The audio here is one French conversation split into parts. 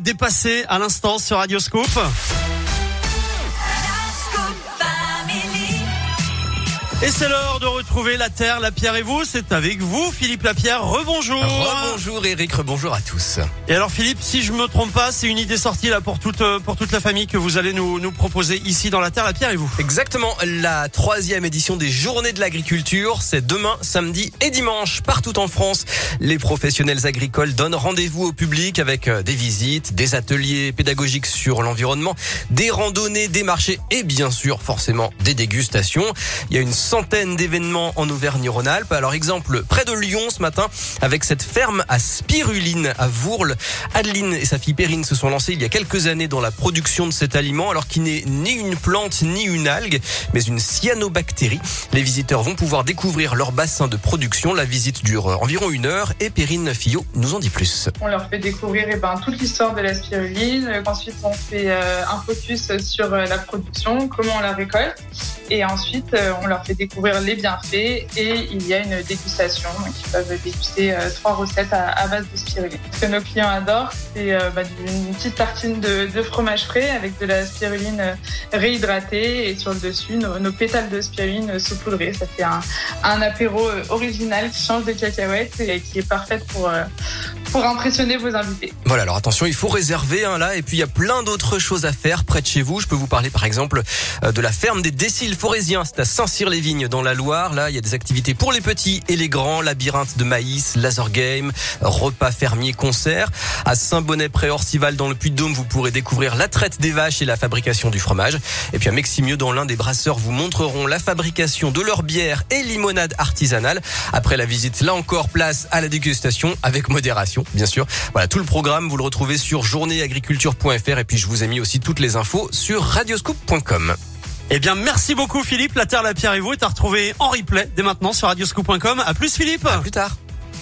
Dépassé à l'instant sur Radio Et c'est l'heure de retrouver la Terre, la Pierre et vous. C'est avec vous, Philippe Lapierre. Rebonjour. Rebonjour Eric, rebonjour à tous. Et alors Philippe, si je me trompe pas, c'est une idée sortie là pour toute euh, pour toute la famille que vous allez nous nous proposer ici dans la Terre, la Pierre et vous. Exactement, la troisième édition des Journées de l'agriculture, c'est demain, samedi et dimanche partout en France. Les professionnels agricoles donnent rendez-vous au public avec euh, des visites, des ateliers pédagogiques sur l'environnement, des randonnées, des marchés et bien sûr forcément des dégustations. Il y a une centaine d'événements en Auvergne-Rhône-Alpes. Alors exemple, près de Lyon ce matin, avec cette ferme à spiruline à Vourles. Adeline et sa fille Perrine se sont lancées il y a quelques années dans la production de cet aliment, alors qu'il n'est ni une plante ni une algue, mais une cyanobactérie. Les visiteurs vont pouvoir découvrir leur bassin de production. La visite dure environ une heure et Perrine Fillot nous en dit plus. On leur fait découvrir eh ben, toute l'histoire de la spiruline. Ensuite, on fait euh, un focus sur euh, la production, comment on la récolte. Et ensuite, euh, on leur fait découvrir les bienfaits et il y a une dégustation. Donc, ils peuvent déguster euh, trois recettes à, base de spiruline. Ce que nos clients adorent, c'est euh, bah, une petite tartine de, fromage frais avec de la spiruline réhydratée et sur le dessus, nos, pétales de spiruline saupoudrés. Ça fait un, apéro original qui change de cacahuètes et qui est parfaite pour, pour impressionner vos invités. Voilà, alors attention, il faut réserver hein, là. Et puis, il y a plein d'autres choses à faire près de chez vous. Je peux vous parler, par exemple, de la ferme des déciles forésien, c'est à Saint-Cyr-les-Vignes dans la Loire. Là, il y a des activités pour les petits et les grands, labyrinthe de maïs, laser game, repas fermier, concert. À Saint-Bonnet-pré-Orcival dans le Puy-de-Dôme, vous pourrez découvrir la traite des vaches et la fabrication du fromage. Et puis à Meximieux, dans l'un des brasseurs, vous montreront la fabrication de leur bière et limonade artisanale. Après la visite, là encore, place à la dégustation avec modération, bien sûr. Voilà, tout le programme, vous le retrouvez sur journéeagriculture.fr et puis je vous ai mis aussi toutes les infos sur radioscoop.com. Eh bien, merci beaucoup Philippe. La Terre, la Pierre et vous est à retrouver en replay dès maintenant sur radioscoop.com. À plus Philippe. À plus tard.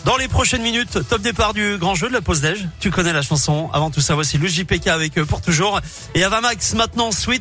Dans les prochaines minutes, top départ du grand jeu de la pause déj. Tu connais la chanson. Avant tout ça, voici le JPK avec eux pour toujours. Et Avamax maintenant, Sweet